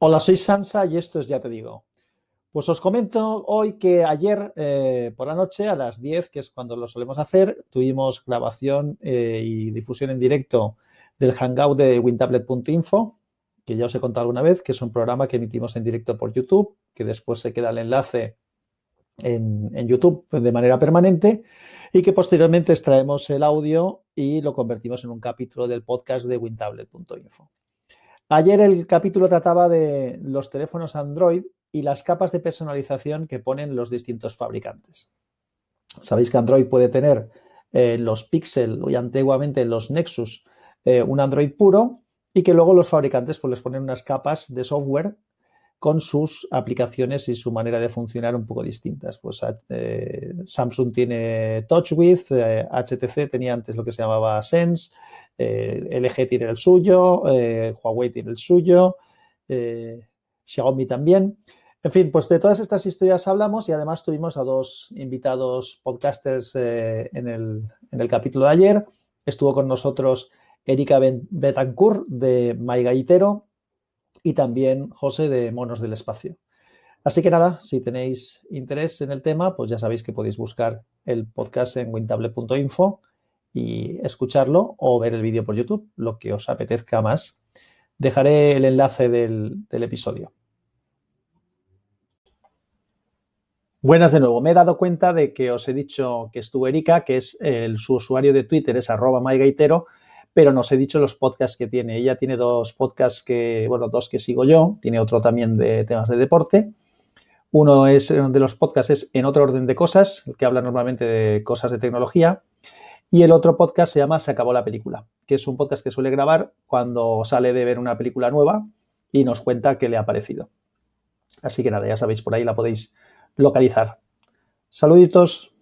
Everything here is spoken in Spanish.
Hola, soy Sansa y esto es Ya Te Digo. Pues os comento hoy que ayer eh, por la noche a las 10, que es cuando lo solemos hacer, tuvimos grabación eh, y difusión en directo del hangout de wintablet.info, que ya os he contado alguna vez, que es un programa que emitimos en directo por YouTube, que después se queda el enlace en, en YouTube de manera permanente y que posteriormente extraemos el audio y lo convertimos en un capítulo del podcast de wintablet.info. Ayer el capítulo trataba de los teléfonos Android y las capas de personalización que ponen los distintos fabricantes. Sabéis que Android puede tener eh, los Pixel y antiguamente los Nexus eh, un Android puro y que luego los fabricantes pues, les ponen unas capas de software con sus aplicaciones y su manera de funcionar un poco distintas. Pues eh, Samsung tiene TouchWiz, HTC tenía antes lo que se llamaba Sense, eh, LG tiene el suyo, eh, Huawei tiene el suyo, eh, Xiaomi también. En fin, pues de todas estas historias hablamos y además tuvimos a dos invitados podcasters en el, capítulo de ayer. Estuvo con nosotros Erika Betancourt de Maigaitero y también José de Monos del Espacio. Así que nada, si tenéis interés en el tema, pues ya sabéis que podéis buscar el podcast en wintable.info y escucharlo o ver el vídeo por YouTube, lo que os apetezca más. Dejaré el enlace del, episodio. Buenas de nuevo. Me he dado cuenta de que os he dicho que estuvo Erika, que es el, su usuario de Twitter, es arroba mygaitero, pero no os he dicho los podcasts que tiene. Ella tiene dos podcasts que, bueno, dos que sigo yo, tiene otro también de temas de deporte. Uno es de los podcasts es En otro orden de cosas, que habla normalmente de cosas de tecnología. Y el otro podcast se llama Se acabó la película, que es un podcast que suele grabar cuando sale de ver una película nueva y nos cuenta qué le ha parecido. Así que nada, ya sabéis, por ahí la podéis localizar. Saluditos.